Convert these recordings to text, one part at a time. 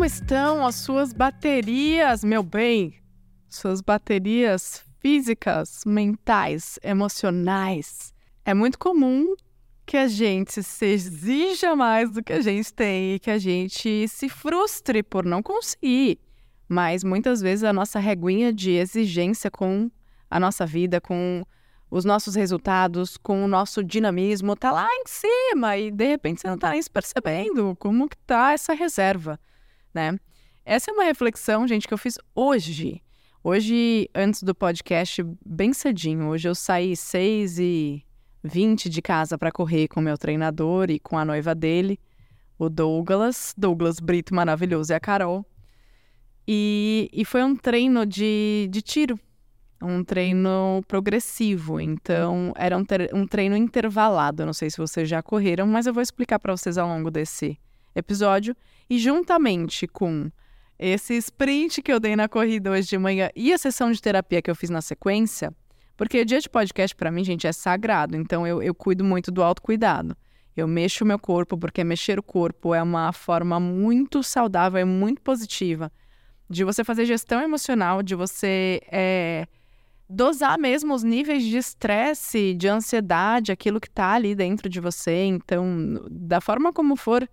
como estão as suas baterias, meu bem? Suas baterias físicas, mentais, emocionais. É muito comum que a gente se exija mais do que a gente tem e que a gente se frustre por não conseguir. Mas muitas vezes a nossa reguinha de exigência com a nossa vida, com os nossos resultados, com o nosso dinamismo, tá lá em cima e de repente você não tá nem se percebendo como que tá essa reserva, né? Essa é uma reflexão, gente, que eu fiz hoje. Hoje, antes do podcast, bem cedinho. Hoje eu saí 6 e 20 de casa para correr com meu treinador e com a noiva dele, o Douglas, Douglas Brito maravilhoso e a Carol. E, e foi um treino de, de tiro, um treino progressivo. Então, era um, um treino intervalado. Não sei se vocês já correram, mas eu vou explicar para vocês ao longo desse episódio. E juntamente com esse sprint que eu dei na corrida hoje de manhã e a sessão de terapia que eu fiz na sequência, porque o dia de podcast para mim, gente, é sagrado. Então eu, eu cuido muito do autocuidado. Eu mexo o meu corpo, porque mexer o corpo é uma forma muito saudável e muito positiva de você fazer gestão emocional, de você é, dosar mesmo os níveis de estresse, de ansiedade, aquilo que está ali dentro de você. Então, da forma como for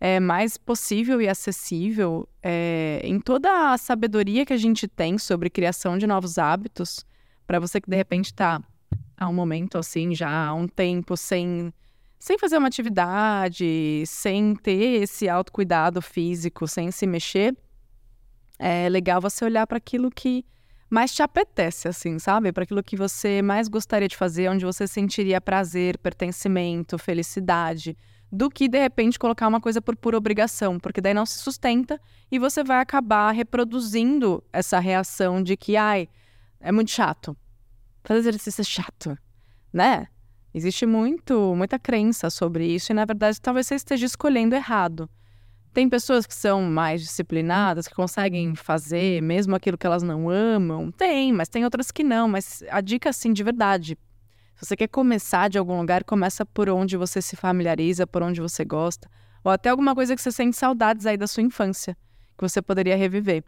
é, mais possível e acessível, é, em toda a sabedoria que a gente tem sobre criação de novos hábitos, para você que de repente está há um momento assim, já há um tempo sem, sem fazer uma atividade, sem ter esse autocuidado físico, sem se mexer, é legal você olhar para aquilo que mais te apetece, assim, sabe? Para aquilo que você mais gostaria de fazer, onde você sentiria prazer, pertencimento, felicidade do que de repente colocar uma coisa por pura obrigação, porque daí não se sustenta e você vai acabar reproduzindo essa reação de que, ai, é muito chato. Fazer exercício é chato, né? Existe muito, muita crença sobre isso e na verdade talvez você esteja escolhendo errado. Tem pessoas que são mais disciplinadas, que conseguem fazer mesmo aquilo que elas não amam. Tem, mas tem outras que não. Mas a dica, assim, de verdade, se você quer começar de algum lugar, começa por onde você se familiariza, por onde você gosta, ou até alguma coisa que você sente saudades aí da sua infância, que você poderia reviver.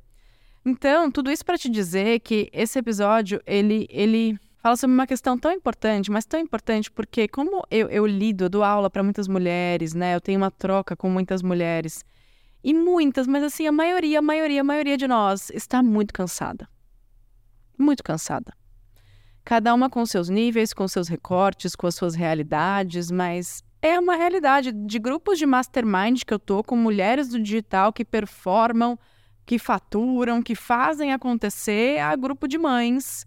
Então, tudo isso para te dizer que esse episódio, ele, ele fala sobre uma questão tão importante, mas tão importante porque como eu, eu lido, eu dou aula para muitas mulheres, né? Eu tenho uma troca com muitas mulheres. E muitas, mas assim, a maioria, a maioria, a maioria de nós está muito cansada. Muito cansada cada uma com seus níveis, com seus recortes, com as suas realidades, mas é uma realidade de grupos de mastermind que eu tô com mulheres do digital que performam, que faturam, que fazem acontecer, a grupo de mães.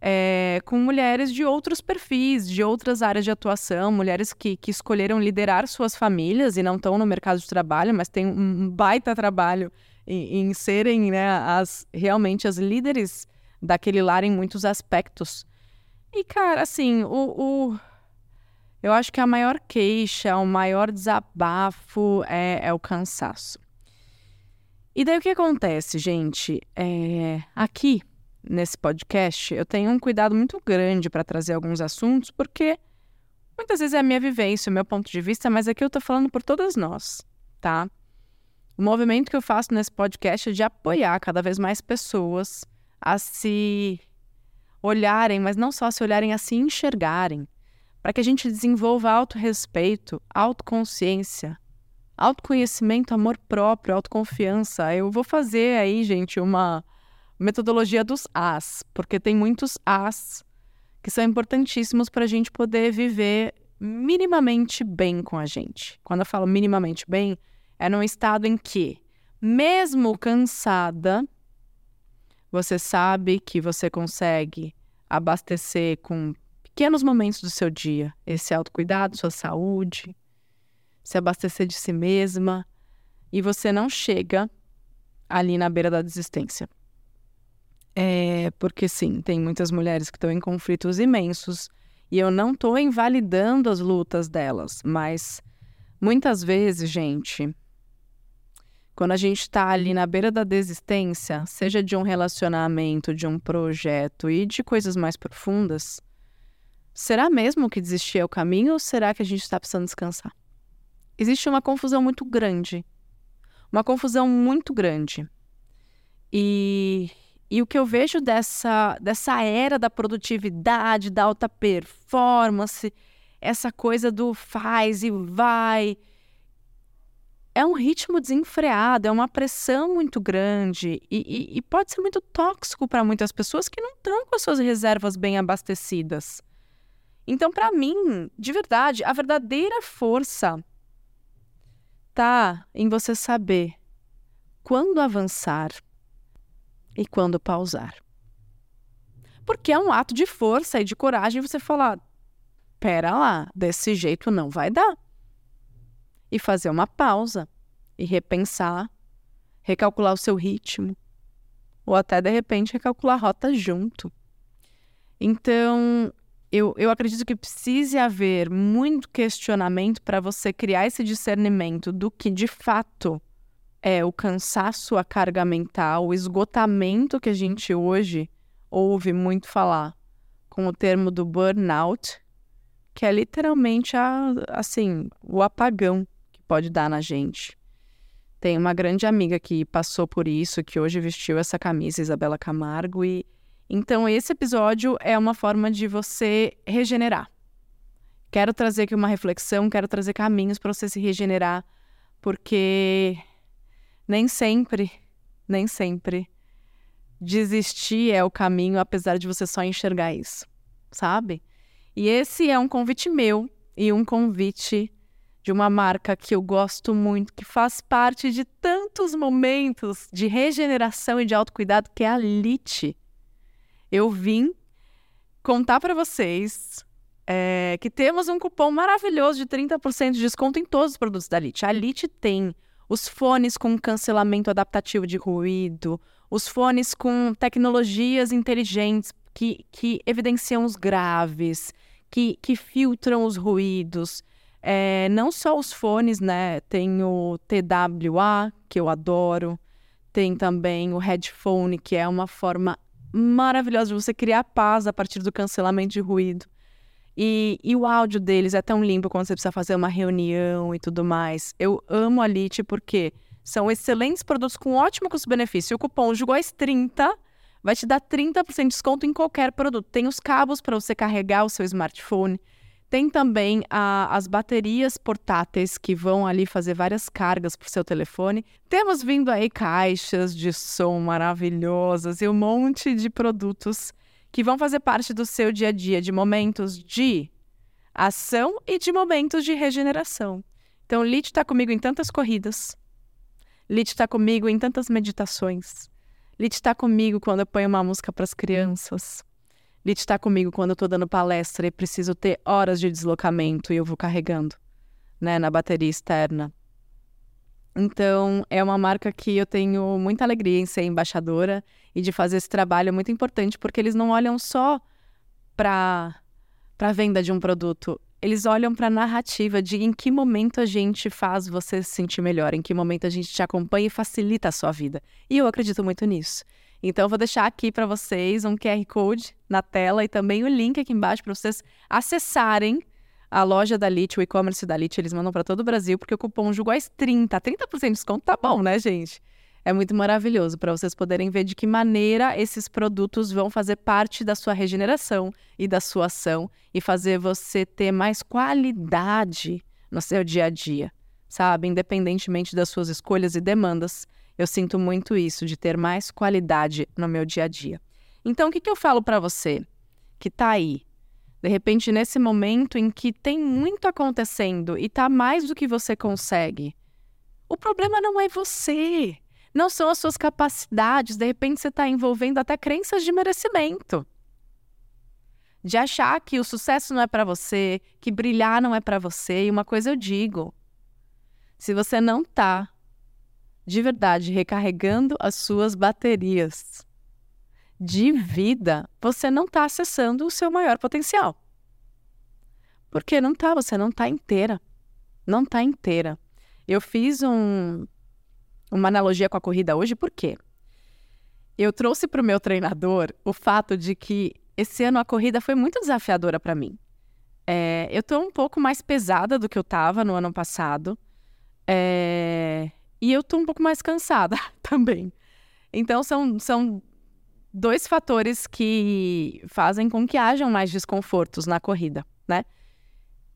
É, com mulheres de outros perfis, de outras áreas de atuação, mulheres que, que escolheram liderar suas famílias e não estão no mercado de trabalho, mas têm um baita trabalho em, em serem né, as, realmente as líderes daquele lar em muitos aspectos. E, cara, assim, o, o, eu acho que a maior queixa, o maior desabafo é, é o cansaço. E daí o que acontece, gente? É, aqui, nesse podcast, eu tenho um cuidado muito grande para trazer alguns assuntos, porque muitas vezes é a minha vivência, o meu ponto de vista, mas aqui eu tô falando por todas nós, tá? O movimento que eu faço nesse podcast é de apoiar cada vez mais pessoas a se olharem, mas não só se olharem, a se enxergarem, para que a gente desenvolva autorrespeito, autoconsciência, autoconhecimento, amor próprio, autoconfiança. Eu vou fazer aí, gente, uma metodologia dos As, porque tem muitos As que são importantíssimos para a gente poder viver minimamente bem com a gente. Quando eu falo minimamente bem, é num estado em que, mesmo cansada, você sabe que você consegue abastecer com pequenos momentos do seu dia esse autocuidado, sua saúde, se abastecer de si mesma e você não chega ali na beira da desistência. É porque sim, tem muitas mulheres que estão em conflitos imensos e eu não estou invalidando as lutas delas, mas muitas vezes, gente, quando a gente está ali na beira da desistência, seja de um relacionamento, de um projeto e de coisas mais profundas, será mesmo que desistir é o caminho ou será que a gente está precisando descansar? Existe uma confusão muito grande. uma confusão muito grande. E, e o que eu vejo dessa, dessa era da produtividade, da alta performance, essa coisa do faz e vai, é um ritmo desenfreado, é uma pressão muito grande e, e, e pode ser muito tóxico para muitas pessoas que não estão com as suas reservas bem abastecidas. Então, para mim, de verdade, a verdadeira força tá em você saber quando avançar e quando pausar. Porque é um ato de força e de coragem você falar: pera lá, desse jeito não vai dar e fazer uma pausa e repensar, recalcular o seu ritmo, ou até de repente recalcular a rota junto. Então, eu, eu acredito que precise haver muito questionamento para você criar esse discernimento do que de fato é o cansaço, a carga mental, o esgotamento que a gente hoje ouve muito falar com o termo do burnout, que é literalmente a, assim, o apagão pode dar na gente. Tem uma grande amiga que passou por isso, que hoje vestiu essa camisa, Isabela Camargo, e então esse episódio é uma forma de você regenerar. Quero trazer aqui uma reflexão, quero trazer caminhos para você se regenerar, porque nem sempre, nem sempre desistir é o caminho, apesar de você só enxergar isso, sabe? E esse é um convite meu e um convite de uma marca que eu gosto muito, que faz parte de tantos momentos de regeneração e de autocuidado, que é a Lite. Eu vim contar para vocês é, que temos um cupom maravilhoso de 30% de desconto em todos os produtos da Lite. A Lite tem os fones com cancelamento adaptativo de ruído, os fones com tecnologias inteligentes que, que evidenciam os graves, que, que filtram os ruídos. É, não só os fones, né? Tem o TWA, que eu adoro. Tem também o headphone, que é uma forma maravilhosa de você criar paz a partir do cancelamento de ruído. E, e, o áudio deles é tão limpo quando você precisa fazer uma reunião e tudo mais. Eu amo a Lite porque são excelentes produtos com ótimo custo-benefício. O cupom JUGOIS30 vai te dar 30% de desconto em qualquer produto. Tem os cabos para você carregar o seu smartphone. Tem também a, as baterias portáteis que vão ali fazer várias cargas para o seu telefone. Temos vindo aí caixas de som maravilhosas e um monte de produtos que vão fazer parte do seu dia a dia, de momentos de ação e de momentos de regeneração. Então, Lit está comigo em tantas corridas. Lit está comigo em tantas meditações. Lit está comigo quando eu ponho uma música para as crianças. Lit está comigo quando eu estou dando palestra e preciso ter horas de deslocamento e eu vou carregando, né, na bateria externa. Então, é uma marca que eu tenho muita alegria em ser embaixadora e de fazer esse trabalho muito importante, porque eles não olham só para a venda de um produto, eles olham para a narrativa de em que momento a gente faz você se sentir melhor, em que momento a gente te acompanha e facilita a sua vida. E eu acredito muito nisso. Então, eu vou deixar aqui para vocês um QR Code na tela e também o link aqui embaixo para vocês acessarem a loja da Lit, o e-commerce da Lit. Eles mandam para todo o Brasil, porque o cupom Jugóis 30, 30% de desconto tá bom, né, gente? É muito maravilhoso para vocês poderem ver de que maneira esses produtos vão fazer parte da sua regeneração e da sua ação e fazer você ter mais qualidade no seu dia a dia, sabe? Independentemente das suas escolhas e demandas. Eu sinto muito isso, de ter mais qualidade no meu dia a dia. Então, o que, que eu falo para você que está aí, de repente, nesse momento em que tem muito acontecendo e está mais do que você consegue? O problema não é você, não são as suas capacidades. De repente, você está envolvendo até crenças de merecimento. De achar que o sucesso não é para você, que brilhar não é para você. E uma coisa eu digo: se você não está de verdade recarregando as suas baterias de vida, você não está acessando o seu maior potencial. Porque não está, você não está inteira. Não está inteira. Eu fiz um, uma analogia com a corrida hoje, por quê? Eu trouxe para o meu treinador o fato de que esse ano a corrida foi muito desafiadora para mim. É, eu estou um pouco mais pesada do que eu estava no ano passado. É, e eu tô um pouco mais cansada também. Então são, são dois fatores que fazem com que hajam mais desconfortos na corrida, né?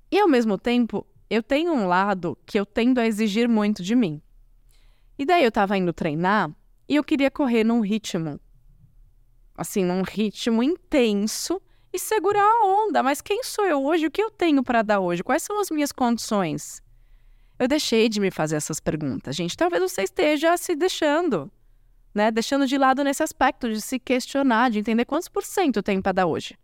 E ao mesmo tempo, eu tenho um lado que eu tendo a exigir muito de mim. E daí eu tava indo treinar e eu queria correr num ritmo, assim, num ritmo intenso e segurar a onda. Mas quem sou eu hoje? O que eu tenho para dar hoje? Quais são as minhas condições? Eu deixei de me fazer essas perguntas. Gente, talvez você esteja se deixando, né? Deixando de lado nesse aspecto de se questionar, de entender quantos por cento tem para dar hoje.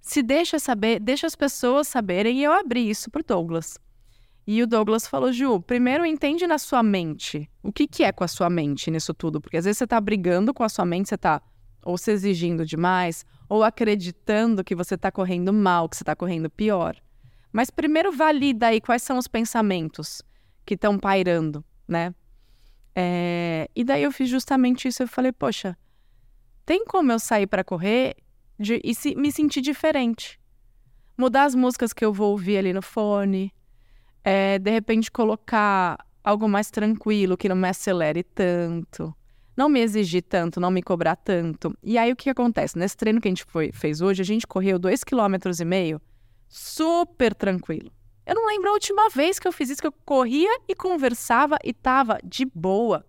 Se deixa saber, deixa as pessoas saberem, e eu abri isso para Douglas. E o Douglas falou, Ju, primeiro entende na sua mente. O que, que é com a sua mente nisso tudo? Porque às vezes você está brigando com a sua mente, você está ou se exigindo demais, ou acreditando que você está correndo mal, que você está correndo pior. Mas primeiro valida aí quais são os pensamentos que estão pairando, né? É... E daí eu fiz justamente isso. Eu falei, poxa, tem como eu sair para correr de... e se... me sentir diferente? Mudar as músicas que eu vou ouvir ali no fone, é, de repente colocar algo mais tranquilo, que não me acelere tanto, não me exigir tanto, não me cobrar tanto. E aí o que acontece? Nesse treino que a gente foi, fez hoje, a gente correu dois quilômetros e meio super tranquilo. Eu não lembro a última vez que eu fiz isso, que eu corria e conversava e tava de boa,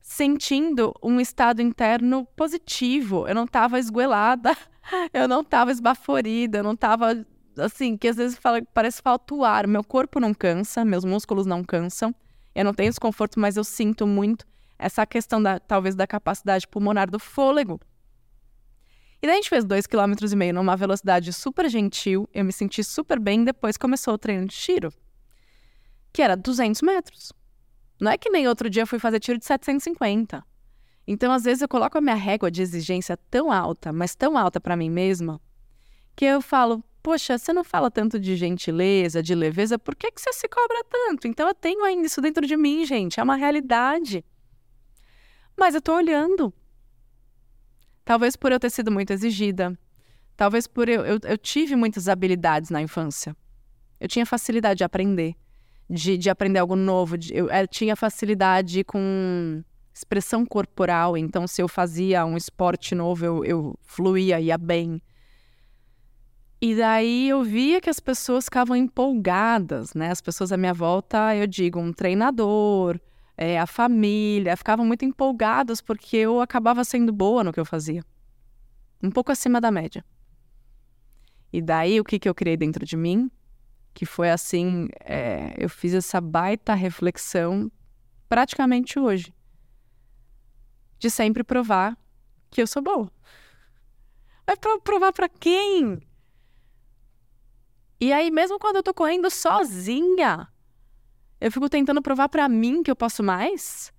sentindo um estado interno positivo. Eu não tava esguelada, eu não tava esbaforida, eu não tava assim, que às vezes fala, parece falta o ar. Meu corpo não cansa, meus músculos não cansam. Eu não tenho desconforto, mas eu sinto muito essa questão da talvez da capacidade pulmonar do fôlego. E daí a gente fez dois quilômetros e meio numa velocidade super gentil. Eu me senti super bem. Depois começou o treino de tiro, que era 200 metros. Não é que nem outro dia eu fui fazer tiro de 750. Então, às vezes, eu coloco a minha régua de exigência tão alta, mas tão alta para mim mesma, que eu falo, poxa, você não fala tanto de gentileza, de leveza, por que, que você se cobra tanto? Então eu tenho ainda isso dentro de mim, gente, é uma realidade. Mas eu tô olhando. Talvez por eu ter sido muito exigida, talvez por eu, eu, eu tive muitas habilidades na infância. Eu tinha facilidade de aprender, de, de aprender algo novo, de, eu, eu eh, tinha facilidade com expressão corporal, então se eu fazia um esporte novo, eu, eu fluía, ia bem. E daí eu via que as pessoas ficavam empolgadas, né? As pessoas à minha volta, eu digo, um treinador, é, a família, ficavam muito empolgadas porque eu acabava sendo boa no que eu fazia. Um pouco acima da média. E daí o que, que eu criei dentro de mim? Que foi assim, é, eu fiz essa baita reflexão praticamente hoje. De sempre provar que eu sou boa. Vai provar para quem? E aí, mesmo quando eu tô correndo sozinha, eu fico tentando provar para mim que eu posso mais.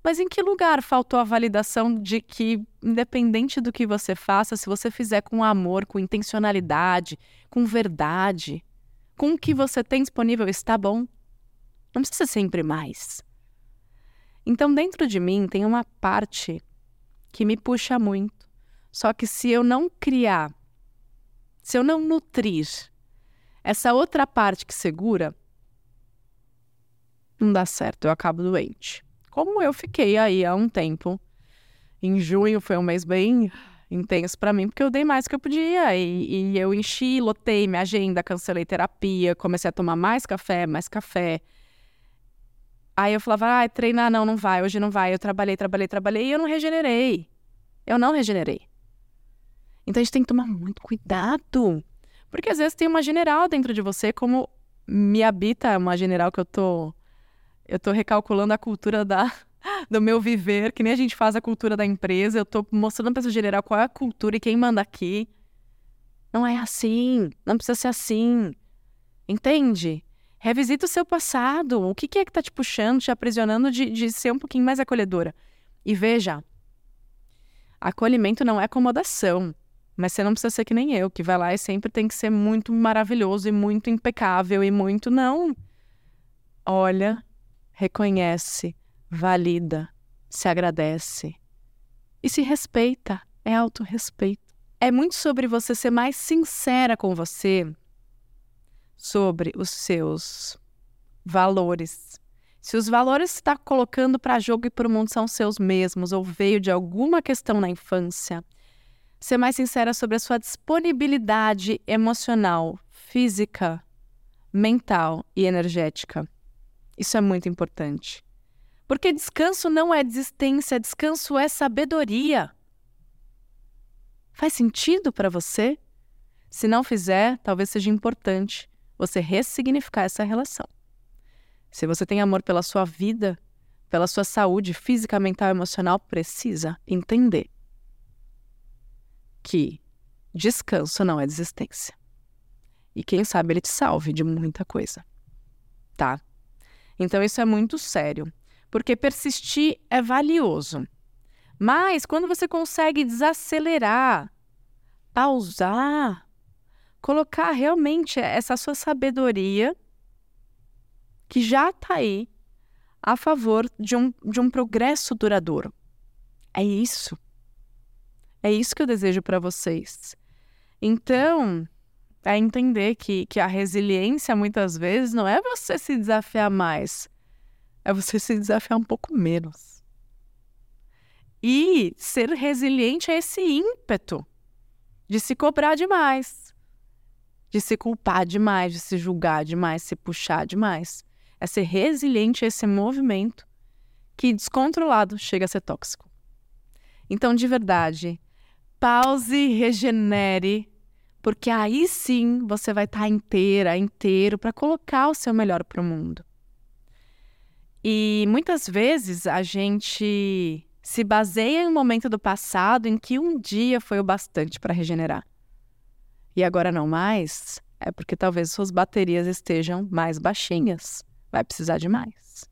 Mas em que lugar faltou a validação de que, independente do que você faça, se você fizer com amor, com intencionalidade, com verdade, com o que você tem disponível, está bom? Não precisa sempre mais. Então, dentro de mim tem uma parte que me puxa muito. Só que se eu não criar, se eu não nutrir essa outra parte que segura, não dá certo, eu acabo doente. Como eu fiquei aí há um tempo. Em junho foi um mês bem intenso para mim, porque eu dei mais que eu podia. E, e, eu enchi, lotei minha agenda, cancelei terapia, comecei a tomar mais café, mais café. Aí eu falava, ah, treinar não, não vai, hoje não vai. Eu trabalhei, trabalhei, trabalhei e eu não regenerei. Eu não regenerei. Então a gente tem que tomar muito cuidado porque às vezes tem uma general dentro de você, como me habita uma general que eu tô eu tô recalculando a cultura da do meu viver, que nem a gente faz a cultura da empresa, eu tô mostrando para essa general qual é a cultura e quem manda aqui. Não é assim, não precisa ser assim. Entende? Revisita o seu passado. O que, que é que tá te puxando, te aprisionando de, de ser um pouquinho mais acolhedora? E veja, acolhimento não é acomodação. Mas você não precisa ser que nem eu, que vai lá e sempre tem que ser muito maravilhoso e muito impecável e muito. Não. Olha, reconhece, valida, se agradece e se respeita. É autorrespeito. É muito sobre você ser mais sincera com você sobre os seus valores. Se os valores que está colocando para jogo e para o mundo são seus mesmos ou veio de alguma questão na infância, ser mais sincera sobre a sua disponibilidade emocional, física, mental e energética. Isso é muito importante. Porque descanso não é desistência, descanso é sabedoria. Faz sentido para você? Se não fizer, talvez seja importante você ressignificar essa relação. Se você tem amor pela sua vida, pela sua saúde física, mental e emocional, precisa entender que descanso não é desistência. E quem sabe ele te salve de muita coisa. Tá? Então isso é muito sério, porque persistir é valioso. Mas quando você consegue desacelerar, pausar, colocar realmente essa sua sabedoria que já está aí a favor de um, de um progresso duradouro. É isso. É isso que eu desejo para vocês. Então, é entender que, que a resiliência muitas vezes não é você se desafiar mais, é você se desafiar um pouco menos. E ser resiliente é esse ímpeto de se cobrar demais, de se culpar demais, de se julgar demais, se puxar demais é ser resiliente a esse movimento que, descontrolado, chega a ser tóxico. Então, de verdade, pause, regenere, porque aí sim você vai estar inteira, inteiro para colocar o seu melhor para o mundo. E muitas vezes a gente se baseia em um momento do passado em que um dia foi o bastante para regenerar. E agora não mais, é porque talvez suas baterias estejam mais baixinhas vai precisar de mais.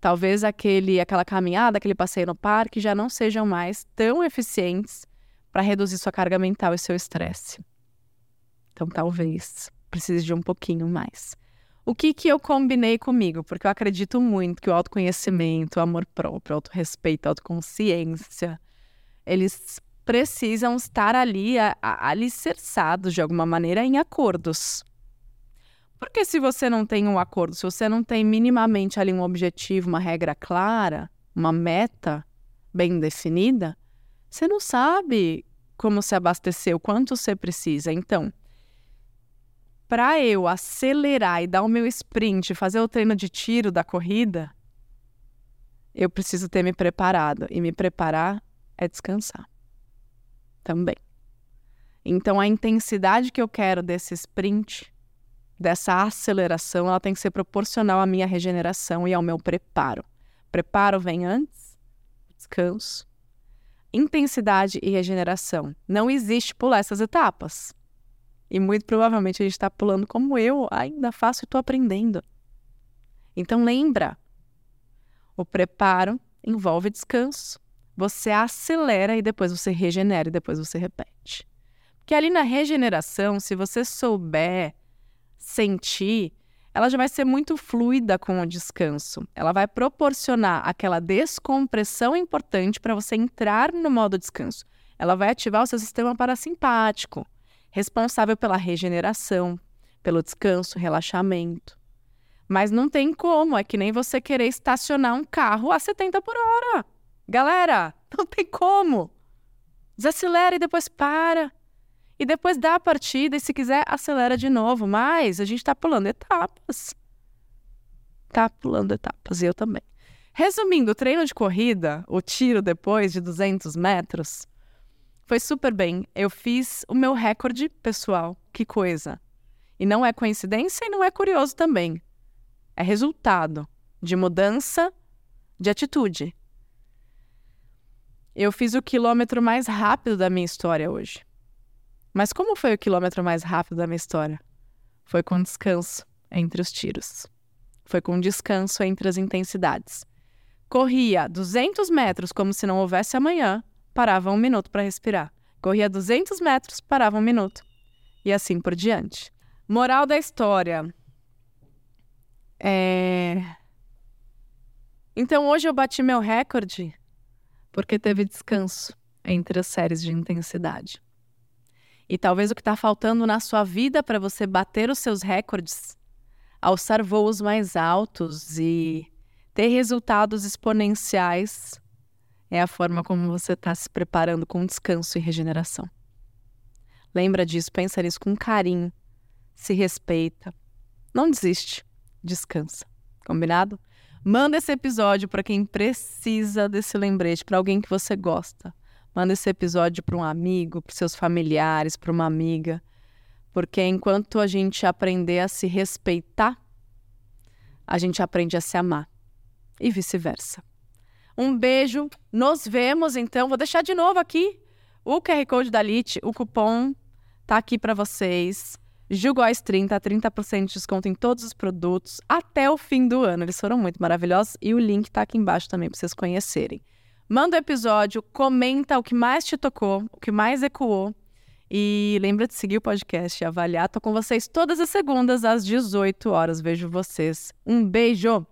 Talvez aquele, aquela caminhada, aquele passeio no parque já não sejam mais tão eficientes para reduzir sua carga mental e seu estresse. Então, talvez precise de um pouquinho mais. O que, que eu combinei comigo? Porque eu acredito muito que o autoconhecimento, o amor próprio, o autorrespeito, a autoconsciência, eles precisam estar ali a, a, alicerçados de alguma maneira em acordos. Porque se você não tem um acordo, se você não tem minimamente ali um objetivo, uma regra clara, uma meta bem definida, você não sabe como se abastecer, o quanto você precisa. Então, para eu acelerar e dar o meu sprint, fazer o treino de tiro da corrida, eu preciso ter me preparado. E me preparar é descansar também. Então, a intensidade que eu quero desse sprint dessa aceleração, ela tem que ser proporcional à minha regeneração e ao meu preparo. Preparo vem antes, descanso, intensidade e regeneração. Não existe pular essas etapas. E muito provavelmente a gente está pulando como eu ainda faço e estou aprendendo. Então lembra, o preparo envolve descanso. Você acelera e depois você regenera e depois você repete. Porque ali na regeneração, se você souber sentir, ela já vai ser muito fluida com o descanso. Ela vai proporcionar aquela descompressão importante para você entrar no modo descanso. Ela vai ativar o seu sistema parasimpático, responsável pela regeneração, pelo descanso, relaxamento. Mas não tem como, é que nem você querer estacionar um carro a 70 por hora. Galera, não tem como. Desacelera e depois para e depois dá a partida e se quiser acelera de novo, mas a gente está pulando etapas. Tá pulando etapas, e eu também. Resumindo, o treino de corrida, o tiro depois de 200 metros, foi super bem. Eu fiz o meu recorde pessoal. Que coisa. E não é coincidência e não é curioso também. É resultado de mudança de atitude. Eu fiz o quilômetro mais rápido da minha história hoje. Mas como foi o quilômetro mais rápido da minha história? Foi com descanso entre os tiros. Foi com descanso entre as intensidades. Corria 200 metros como se não houvesse amanhã, parava um minuto para respirar. Corria 200 metros, parava um minuto. E assim por diante. Moral da história. É... Então hoje eu bati meu recorde porque teve descanso entre as séries de intensidade. E talvez o que está faltando na sua vida para você bater os seus recordes, alçar voos mais altos e ter resultados exponenciais é a forma como você está se preparando com descanso e regeneração. Lembra disso, pensa nisso com carinho, se respeita. Não desiste, descansa. Combinado? Manda esse episódio para quem precisa desse lembrete, para alguém que você gosta. Manda esse episódio para um amigo, para seus familiares, para uma amiga. Porque enquanto a gente aprender a se respeitar, a gente aprende a se amar. E vice-versa. Um beijo. Nos vemos então. Vou deixar de novo aqui o QR Code da LIT, o cupom tá aqui para vocês. Jugóis 30, 30% de desconto em todos os produtos até o fim do ano. Eles foram muito maravilhosos e o link tá aqui embaixo também para vocês conhecerem. Manda o episódio, comenta o que mais te tocou, o que mais ecoou. E lembra de seguir o podcast e avaliar. Tô com vocês todas as segundas às 18 horas. Vejo vocês. Um beijo!